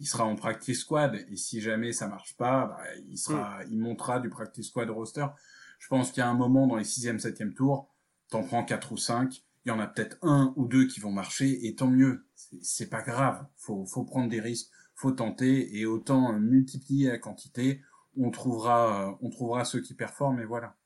S2: il sera en practice squad, et si jamais ça marche pas, bah, il sera, il montera du practice squad roster. Je pense qu'il y a un moment dans les sixième, septième tours, t'en prends quatre ou cinq, il y en a peut-être un ou deux qui vont marcher et tant mieux. C'est pas grave. Faut, faut prendre des risques, faut tenter et autant multiplier la quantité, on trouvera, on trouvera ceux qui performent et voilà.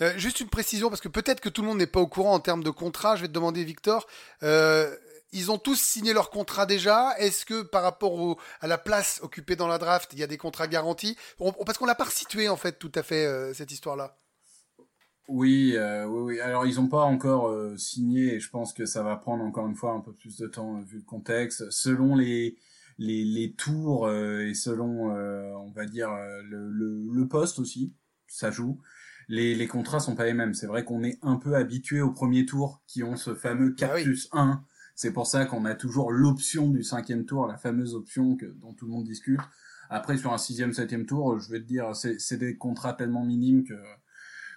S1: Euh, juste une précision parce que peut-être que tout le monde n'est pas au courant en termes de contrat. Je vais te demander, Victor. Euh, ils ont tous signé leur contrat déjà. Est-ce que par rapport à la place occupée dans la draft, il y a des contrats garantis? Parce qu'on l'a pas situé en fait tout à fait euh, cette histoire-là.
S2: Oui, euh, oui, oui. Alors ils n'ont pas encore euh, signé et je pense que ça va prendre encore une fois un peu plus de temps euh, vu le contexte. Selon les les, les tours et selon on va dire le, le, le, poste aussi, ça joue. Les, les contrats sont pas les mêmes. C'est vrai qu'on est un peu habitué au premier tour qui ont ce fameux 4 ah plus 1. C'est pour ça qu'on a toujours l'option du cinquième tour, la fameuse option que, dont tout le monde discute. Après, sur un sixième, septième tour, je vais te dire, c'est des contrats tellement minimes que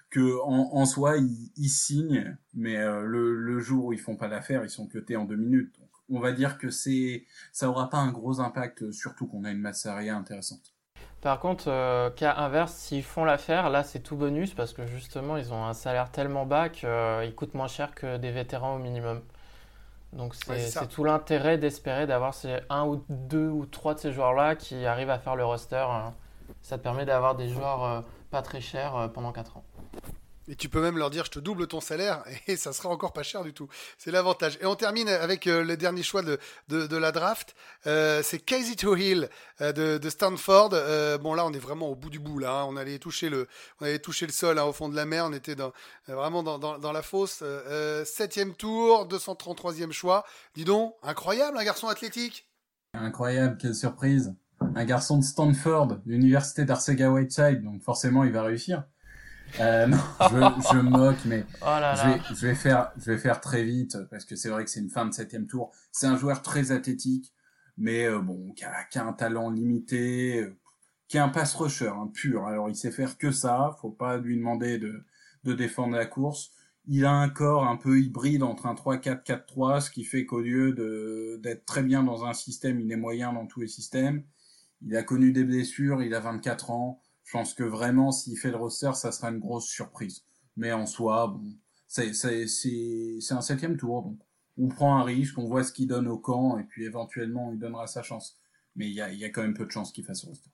S2: que en, en soi ils, ils signent, mais euh, le, le jour où ils font pas l'affaire, ils sont cutés en deux minutes. Donc, on va dire que c'est ça aura pas un gros impact, surtout qu'on a une masse salariale intéressante.
S3: Par contre, euh, cas inverse, s'ils font l'affaire, là c'est tout bonus parce que justement ils ont un salaire tellement bas qu'ils euh, coûtent moins cher que des vétérans au minimum. Donc c'est
S1: Ouais,
S3: tout l'intérêt d'espérer d'avoir ces un ou deux ou trois de ces joueurs-là qui arrivent à faire le roster. hein. Ça te permet d'avoir des joueurs euh, pas très chers euh, pendant 4 ans.
S1: Et tu peux même leur dire je te double ton salaire et ça sera encore pas cher du tout. C'est l'avantage. Et on termine avec euh, le dernier choix de, de, de la draft. Euh, c'est Casey Hill euh, de, de Stanford. Euh, bon là on est vraiment au bout du bout là. hein. On allait toucher le, on allait toucher le sol hein, au fond de la mer. On était dans, vraiment dans, dans, dans la fosse. Euh, septième tour, 233e choix. Dis donc, incroyable un garçon athlétique.
S2: Incroyable, quelle surprise. Un garçon de Stanford, l'université d'Arcega Whiteside, donc forcément il va réussir. Euh, non, je, je moque, mais
S3: Oh là
S2: je vais, je vais faire, je vais faire très vite parce que c'est vrai que c'est une fin de septième tour. C'est un joueur très athlétique, mais euh, bon, qui a, qui a un talent limité, euh, qui est un pass rusher hein, pur. Alors il sait faire que ça. Faut pas lui demander de, de défendre la course. Il a un corps un peu hybride entre un 3-4-4-3, ce qui fait qu'au lieu de d'être très bien dans un système, il est moyen dans tous les systèmes. Il a connu des blessures, il a 24 ans. Je pense que vraiment, s'il fait le roster, ça sera une grosse surprise. Mais en soi, bon, c'est un septième tour, donc on prend un risque, on voit ce qu'il donne au camp, et puis éventuellement, il donnera sa chance. Mais il y a, il y a quand même peu de chances qu'il fasse le roster.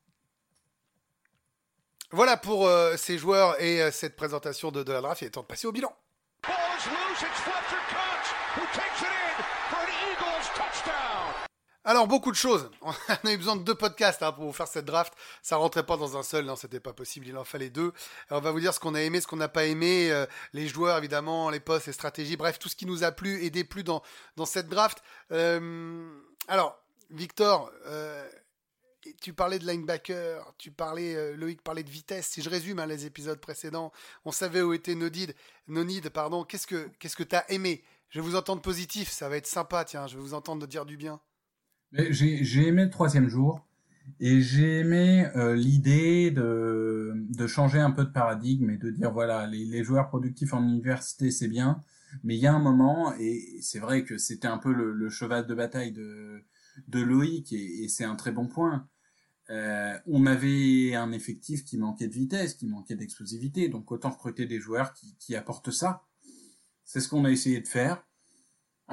S1: Voilà pour euh, ces joueurs et euh, cette présentation de, de la draft. Il est temps de passer au bilan. Alors, beaucoup de choses. On a eu besoin de deux podcasts hein, pour vous faire cette draft. Ça rentrait pas dans un seul, non, c'était pas possible. Il en fallait deux. Alors, on va vous dire ce qu'on a aimé, ce qu'on n'a pas aimé, euh, les joueurs, évidemment, les postes, les stratégies, bref, tout ce qui nous a plu et déplu dans, dans cette draft. Euh, alors, Victor, euh, tu parlais de linebacker, tu parlais, Loïc parlait de vitesse. Si je résume hein, les épisodes précédents, on savait où était no need, no need pardon. Qu'est-ce que qu'est-ce que t'as aimé? Je vais vous entendre positif, ça va être sympa, tiens. Je vais vous entendre dire du bien.
S2: J'ai j'ai aimé le troisième jour et j'ai aimé euh, l'idée de, de changer un peu de paradigme et de dire voilà les, les joueurs productifs en université c'est bien mais il y a un moment et c'est vrai que c'était un peu le, le cheval de bataille de, de Loïc et, et c'est un très bon point. Euh, on avait un effectif qui manquait de vitesse, qui manquait d'explosivité, donc autant recruter des joueurs qui, qui apportent ça. C'est ce qu'on a essayé de faire.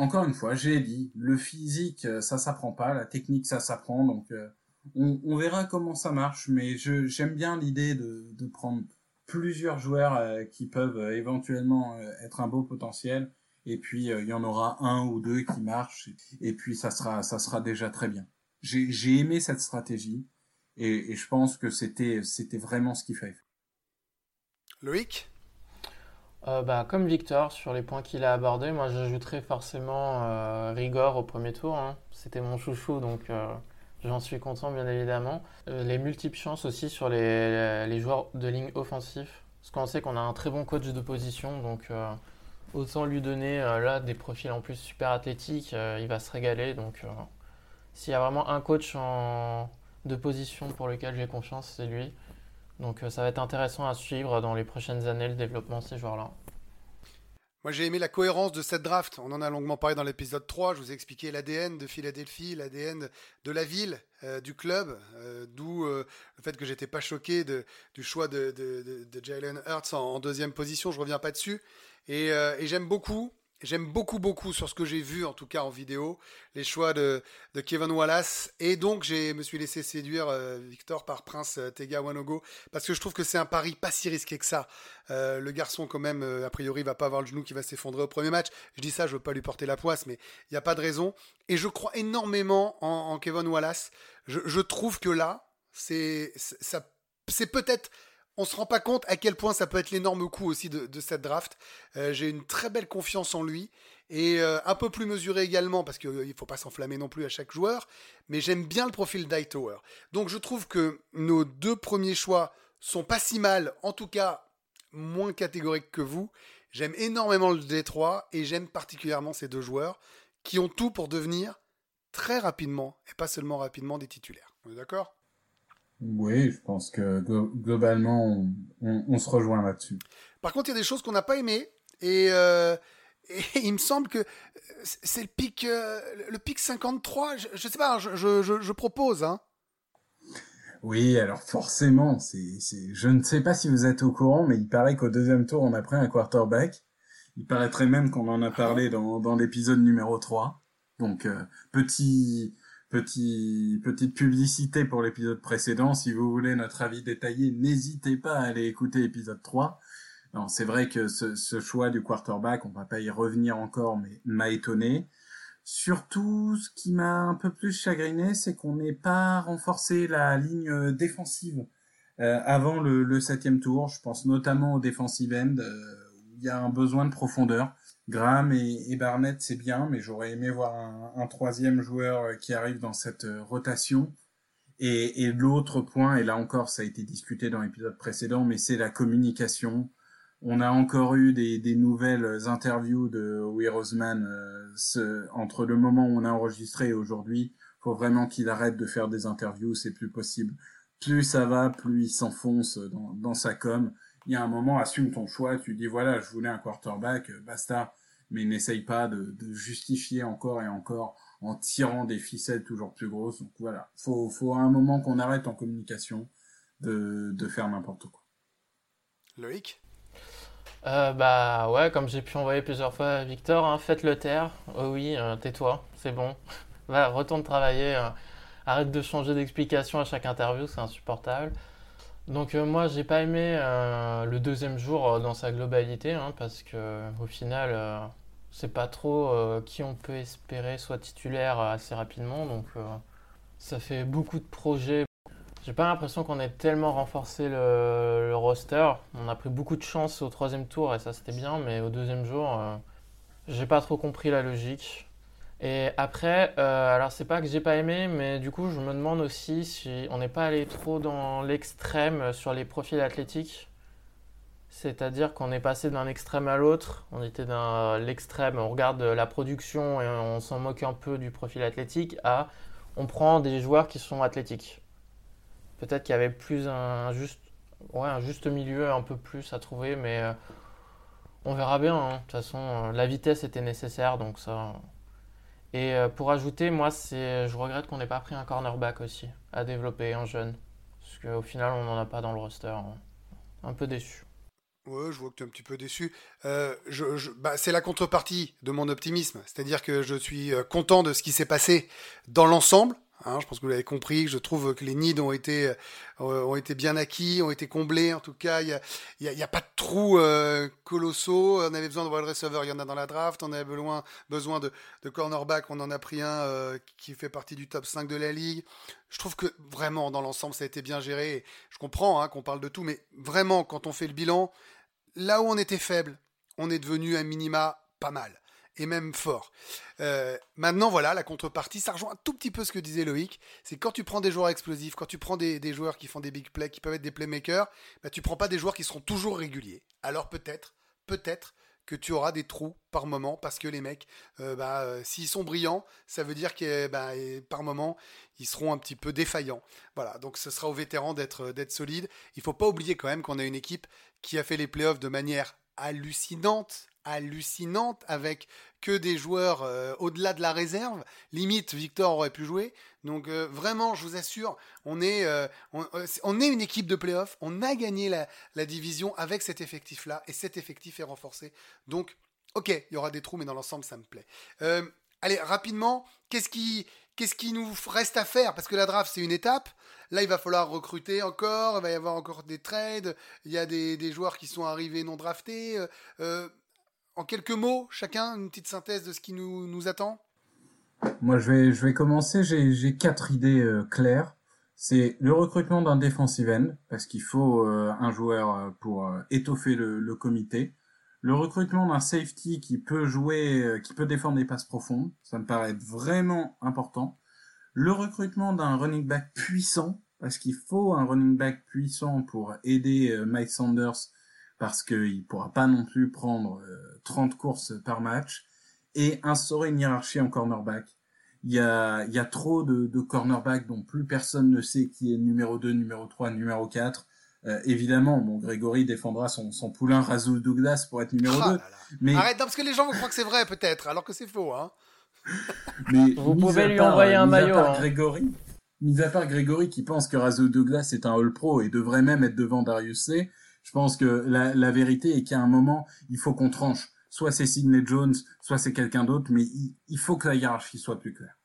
S2: Encore une fois, j'ai dit, le physique, euh, ça s'apprend pas, la technique, ça s'apprend, donc euh, on, verra comment ça marche, mais j'aime bien l'idée de, de prendre plusieurs joueurs euh, qui peuvent éventuellement être un beau potentiel, et puis il y en aura un ou deux qui marchent, et puis ça sera, ça sera déjà très bien. J'ai aimé cette stratégie, et, et je pense que c'était c'était vraiment ce qu'il fallait.
S1: Loïc?
S3: Euh, bah, comme Victor, sur les points qu'il a abordés, moi j'ajouterais forcément euh, Rigor au premier tour. hein. C'était mon chouchou, donc euh, j'en suis content bien évidemment. Les multiples chances aussi sur les, joueurs de ligne offensif. Parce qu'on sait qu'on a un très bon coach de position, donc autant lui donner là des profils en plus super athlétiques, il va se régaler. Donc s'il y a vraiment un coach de position pour lequel j'ai confiance, c'est lui. Donc euh, ça va être intéressant à suivre dans les prochaines années le développement de ces joueurs-là.
S1: Moi, j'ai aimé la cohérence de cette draft. On en a longuement parlé dans l'épisode 3. Je vous ai expliqué l'ADN de Philadelphie, l'ADN de la ville, euh, du club, euh, d'où le fait que j'étais pas choqué du choix de, Jalen Hurts en, deuxième position. Je reviens pas dessus. Et j'aime beaucoup, j'aime beaucoup, beaucoup sur ce que j'ai vu, en tout cas en vidéo, les choix de, Kevin Wallace. Et donc, je me suis laissé séduire, euh, Victor, par Prince euh, Tega Wanogo, parce que je trouve que c'est un pari pas si risqué que ça. Euh, le garçon, quand même, a priori, va pas avoir le genou qui va s'effondrer au premier match. Je dis ça, je veux pas lui porter la poisse, mais il n'y a pas de raison. Et je crois énormément en, Kevin Wallace. Je, je trouve que là, c'est peut-être. On se rend pas compte à quel point ça peut être l'énorme coup aussi de, cette draft. Euh, J'ai une très belle confiance en lui et euh, un peu plus mesuré également parce qu'il ne faut pas s'enflammer non plus à chaque joueur. Mais j'aime bien le profil d'Hightower. Donc je trouve que nos deux premiers choix sont pas si mal, en tout cas moins catégoriques que vous. J'aime énormément le Détroit et j'aime particulièrement ces deux joueurs qui ont tout pour devenir très rapidement, et pas seulement rapidement, des titulaires. On est d'accord?
S2: Oui, je pense que glo- globalement, on, on- on se rejoint là-dessus.
S1: Par contre, il y a des choses qu'on n'a pas aimées. Et, euh, et, il me semble que c'est le pic, euh, le pic 53. Je, ne sais pas, je, je, je propose. Hein.
S2: Oui, alors forcément, c'est, c'est, je ne sais pas si vous êtes au courant, mais il paraît qu'au deuxième tour, on a pris un quarterback. Il paraîtrait même qu'on en a parlé dans, dans l'épisode numéro 3. Donc, euh, petit, petit, petite publicité pour l'épisode précédent. Si vous voulez notre avis détaillé, n'hésitez pas à aller écouter l'épisode 3. Non, c'est vrai que ce, choix du quarterback, on va pas y revenir encore, mais m'a étonné. Surtout, ce qui m'a un peu plus chagriné, c'est qu'on n'ait pas renforcé la ligne défensive euh, avant le, le, septième tour. Je pense notamment au defensive end, euh, où il y a un besoin de profondeur. Graham et, Barnett, c'est bien, mais j'aurais aimé voir un, troisième joueur qui arrive dans cette rotation. Et, l'autre point, et là encore, ça a été discuté dans l'épisode précédent, mais c'est la communication. On a encore eu des, nouvelles interviews de Weir Osman euh, entre le moment où on a enregistré et aujourd'hui. Faut vraiment qu'il arrête de faire des interviews, c'est plus possible. Plus ça va, plus il s'enfonce dans, dans sa com. Il y a un moment, assume ton choix, tu dis voilà, je voulais un quarterback, euh, basta. Mais n'essaye pas de, de justifier encore et encore en tirant des ficelles toujours plus grosses. Donc voilà, faut, faut à un moment qu'on arrête en communication de, de faire n'importe quoi.
S1: Loïc?
S3: Euh, bah ouais, comme j'ai pu envoyer plusieurs fois à Victor, hein, faites-le taire. Oh oui, euh, tais-toi, c'est bon. Va, retourne travailler. Euh, arrête de changer d'explication à chaque interview, c'est insupportable. Donc euh, moi, j'ai pas aimé le deuxième jour dans sa globalité, hein, parce que au final, c'est pas trop qui on peut espérer soit titulaire assez rapidement. Donc ça fait beaucoup de projets, j'ai pas l'impression qu'on ait tellement renforcé le, roster. On a pris beaucoup de chance au troisième tour et ça c'était bien, mais au deuxième jour, euh, j'ai pas trop compris la logique. Et après, euh, alors c'est pas que j'ai pas aimé, mais du coup je me demande aussi si on n'est pas allé trop dans l'extrême sur les profils athlétiques. C'est-à-dire qu'on est passé d'un extrême à l'autre. On était dans l'extrême, on regarde la production et on s'en moque un peu du profil athlétique, à on prend des joueurs qui sont athlétiques. Peut-être qu'il y avait plus un juste, ouais, un juste milieu un peu plus à trouver, mais euh, on verra bien. Hein. De toute façon, euh, la vitesse était nécessaire, donc ça. Et euh, pour ajouter, moi, c'est, je regrette qu'on n'ait pas pris un cornerback aussi à développer, un jeune. Parce qu'au final, on n'en a pas dans le roster. Hein. Un peu déçu.
S1: Ouais, je vois que tu es un petit peu déçu. je, bah, c'est la contrepartie de mon optimisme. C'est-à-dire que je suis content de ce qui s'est passé dans l'ensemble, Hein, je pense que vous l'avez compris. Je trouve que les nids ont été, euh, ont été bien acquis, ont été comblés. En tout cas, il n'y a, a, pas de trous euh, colossaux. On avait besoin de wide receiver, il y en a dans la draft. On avait besoin, besoin de, de cornerback. On en a pris un euh, qui fait partie du top 5 de la ligue. Je trouve que vraiment, dans l'ensemble, ça a été bien géré. Je comprends hein, qu'on parle de tout, mais vraiment, quand on fait le bilan, là où on était faible, on est devenu un minima pas mal et même fort. Euh, maintenant, voilà, la contrepartie, ça rejoint un tout petit peu ce que disait Loïc. C'est quand tu prends des joueurs explosifs, quand tu prends des, joueurs qui font des big plays, qui peuvent être des playmakers, bah, tu prends pas des joueurs qui seront toujours réguliers. Alors peut-être, peut-être que tu auras des trous par moment parce que les mecs, euh, bah, euh, s'ils sont brillants, ça veut dire que bah, par moment, ils seront un petit peu défaillants. Voilà, donc ce sera aux vétérans d'être d'être solide. Il faut pas oublier quand même qu'on a une équipe qui a fait les playoffs de manière hallucinante, hallucinante avec que des joueurs euh, au-delà de la réserve. Limite, Victor aurait pu jouer. Donc euh, vraiment, je vous assure, on est, euh, on, est une équipe de playoff. On a gagné la, la division avec cet effectif-là et cet effectif est renforcé. Donc, ok, il y aura des trous, mais dans l'ensemble, ça me plaît. allez, rapidement, qu'est-ce qui, qu'est-ce qui nous reste à faire? Parce que la draft, c'est une étape. Là, il va falloir recruter encore. Il va y avoir encore des trades. Il y a des, des joueurs qui sont arrivés non draftés. En quelques mots, chacun, une petite synthèse de ce qui nous, attend?
S2: Moi, je vais, je vais commencer. J'ai quatre idées euh, claires. C'est le recrutement d'un defensive end, parce qu'il faut euh, un joueur euh, pour étoffer le, comité. Le recrutement d'un safety qui peut jouer, qui peut défendre des passes profondes, ça me paraît vraiment important. Le recrutement d'un running back puissant, parce qu'il faut un running back puissant pour aider Mike Sanders parce qu'il pourra pas non plus prendre 30 euh, courses par match et instaurer une hiérarchie en cornerback. Il y a, il y a trop de, de cornerbacks dont plus personne ne sait qui est numéro 2, numéro 3, numéro 4. Euh, évidemment, bon, Grégory défendra son, son poulain Razou Douglas pour être numéro 2.
S1: Mais... Arrête, non, parce que les gens vont croire que c'est vrai, peut-être, alors que c'est faux. Hein.
S3: mais Vous pouvez lui envoyer un maillot.
S2: Hein. Grégory, mis à part Grégory qui pense que Razou Douglas est un All-Pro et devrait même être devant Darius C., je pense que la, vérité est qu'à un moment, il faut qu'on tranche. Soit c'est Sidney Jones, soit c'est quelqu'un d'autre, mais il, il faut que la hiérarchie soit plus claire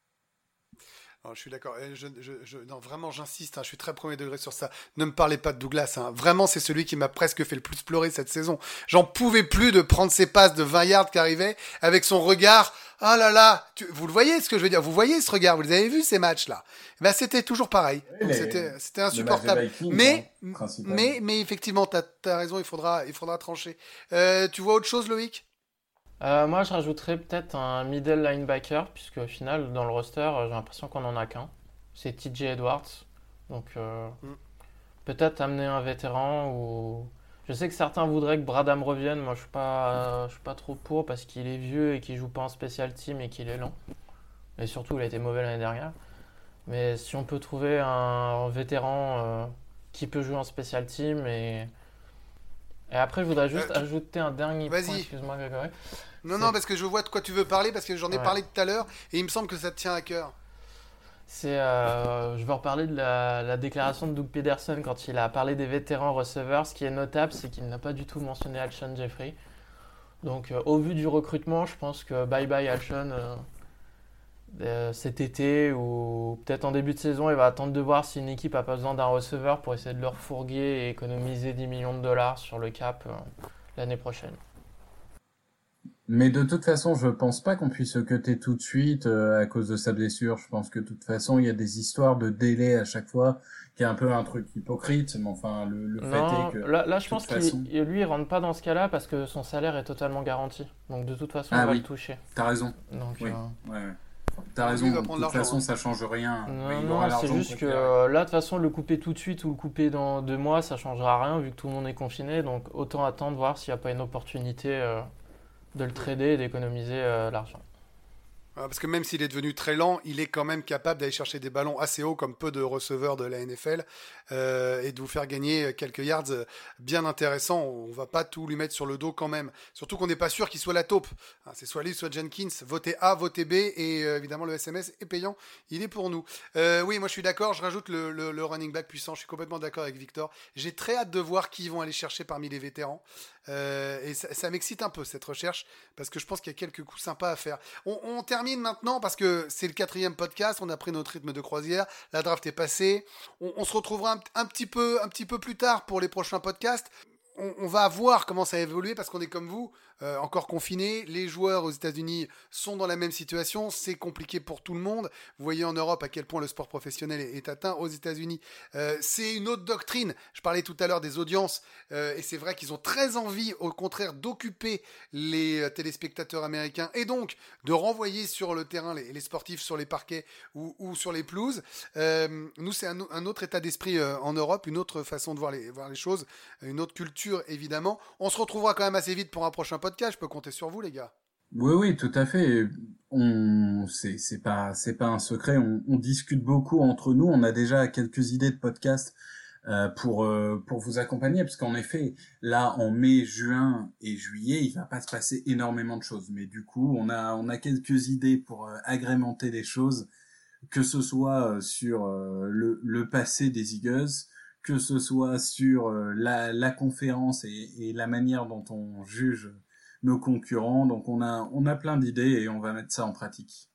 S1: je suis d'accord. Je, je, non, vraiment, j'insiste. Hein, je suis très premier degré sur ça. Ne me parlez pas de Douglas. Hein. Vraiment, c'est celui qui m'a presque fait le plus pleurer cette saison. J'en pouvais plus de prendre ses passes de 20 yards qui arrivaient avec son regard. Ah là là, vous le voyez ce que je veux dire? Vous voyez ce regard? Vous avez vu ces matchs-là? Ben, C'était toujours pareil. c'était insupportable. mais, hein, mais, mais effectivement, tu as, raison, il faudra, il faudra trancher. Euh, tu vois autre chose, Loïc?
S3: Euh, moi, je rajouterais peut-être un middle linebacker, puisque au final, dans le roster, euh, j'ai l'impression qu'on en a qu'un. C'est TJ Edwards. Donc, euh, mm. peut-être amener un vétéran ou. Je sais que certains voudraient que Bradham revienne. Moi, je suis pas, je suis pas trop pour parce qu'il est vieux et qu'il joue pas en special team et qu'il est lent. Et surtout, il a été mauvais l'année dernière. Mais si on peut trouver un, vétéran qui peut jouer en special team et et après, je voudrais juste ajouter un dernier point. Excuse-moi, Grégory.
S1: Non, non, parce que je vois de quoi tu veux parler, parce que j'en ai parlé tout à l'heure, et il me semble que ça te tient à cœur.
S3: C'est, euh, je veux reparler de la, déclaration de Doug Pederson quand il a parlé des vétérans receveurs. Ce qui est notable, c'est qu'il n'a pas du tout mentionné Alshon Jeffrey. Donc, euh, au vu du recrutement, je pense que bye bye Alshon euh, cet été ou peut-être en début de saison, il va attendre de voir si une équipe a pas besoin d'un receveur pour essayer de leur fourguer et économiser 10 millions de dollars sur le cap l'année prochaine.
S2: Mais de toute façon, je pense pas qu'on puisse cutter tout de suite euh, à cause de sa blessure. Je pense que de toute façon, il y a des histoires de délai à chaque fois, qui est un peu un truc hypocrite. Mais enfin, le, fait est que
S3: là, je pense qu'il lui, il rentre pas dans ce cas-là parce que son salaire est totalement garanti. Donc de toute façon, ah, il va le toucher.
S2: T'as raison.
S3: Donc, oui.
S2: Euh, ouais. T'as raison, de toute façon, hein. ça change rien.
S3: Non, non c'est juste que là, de toute façon, le couper tout de suite ou le couper dans deux mois, ça changera rien vu que tout le monde est confiné. Donc autant attendre, voir s'il n'y a pas une opportunité. De le trader et d'économiser euh, l'argent.
S1: Parce que même s'il est devenu très lent, il est quand même capable d'aller chercher des ballons assez hauts comme peu de receveurs de la NFL euh, et de vous faire gagner quelques yards bien intéressants. On va pas tout lui mettre sur le dos quand même. Surtout qu'on n'est pas sûr qu'il soit la taupe. Hein, c'est soit lui, soit Jenkins. Votez A, votez B et euh, évidemment le SMS est payant. Il est pour nous. oui, moi je suis d'accord. Je rajoute le, running back puissant. Je suis complètement d'accord avec Victor. J'ai très hâte de voir qui vont aller chercher parmi les vétérans. Euh, et ça, m'excite un peu cette recherche parce que je pense qu'il y a quelques coups sympas à faire. On, termine maintenant parce que c'est le quatrième podcast. On a pris notre rythme de croisière. La draft est passée. On, se retrouvera un, petit peu, un petit peu plus tard pour les prochains podcasts. On, va voir comment ça a évolué parce qu'on est comme vous. Euh, encore confinés. Les joueurs aux États-Unis sont dans la même situation. C'est compliqué pour tout le monde. Vous voyez en Europe à quel point le sport professionnel est, atteint. Aux États-Unis, euh, c'est une autre doctrine. Je parlais tout à l'heure des audiences euh, et c'est vrai qu'ils ont très envie, au contraire, d'occuper les téléspectateurs américains et donc de renvoyer sur le terrain les, sportifs sur les parquets ou, sur les pelouses. nous, c'est un, autre état d'esprit en Europe, une autre façon de voir les choses, une autre culture évidemment. On se retrouvera quand même assez vite pour un prochain podcast. Je peux compter sur vous, les gars.
S2: Oui, oui, tout à fait. On, c'est, c'est pas, c'est pas un secret. On, discute beaucoup entre nous. On a déjà quelques idées de podcast euh, pour euh, pour vous accompagner, parce qu'en effet, là, en mai, juin et juillet, il va pas se passer énormément de choses. Mais du coup, on a on a quelques idées pour euh, agrémenter les choses, que ce soit sur le, le passé des Eagles, que ce soit sur la, la conférence et, et la manière dont on juge nos concurrents. Donc on a, on a plein d'idées et on va mettre ça en pratique.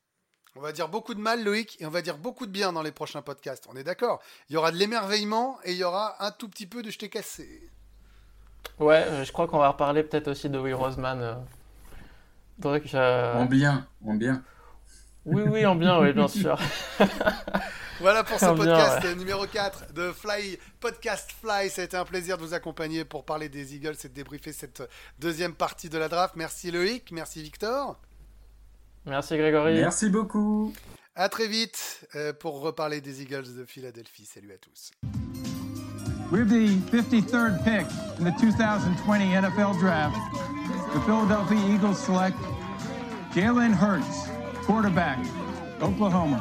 S1: On va dire beaucoup de mal, Loïc, et on va dire beaucoup de bien dans les prochains podcasts. On est d'accord Il y aura de l'émerveillement et il y aura un tout petit peu de je t'ai cassé.
S3: Ouais, euh, je crois qu'on va reparler peut-être aussi de Will Roseman. Euh.
S2: Euh, en bien, en bien.
S3: Oui, oui, en bien, oui, bien sûr.
S1: Voilà pour ce podcast numéro 4 de Fly Podcast Fly. Ça a été un plaisir de vous accompagner pour parler des Eagles et de débriefer cette deuxième partie de la draft. Merci Loïc, merci Victor.
S3: Merci Grégory.
S2: Merci beaucoup.
S1: À très vite euh, pour reparler des Eagles de Philadelphie. Salut à tous. With the 53rd pick in the 2020 NFL Draft, the Philadelphia Eagles select Jalen Hurts, quarterback, Oklahoma.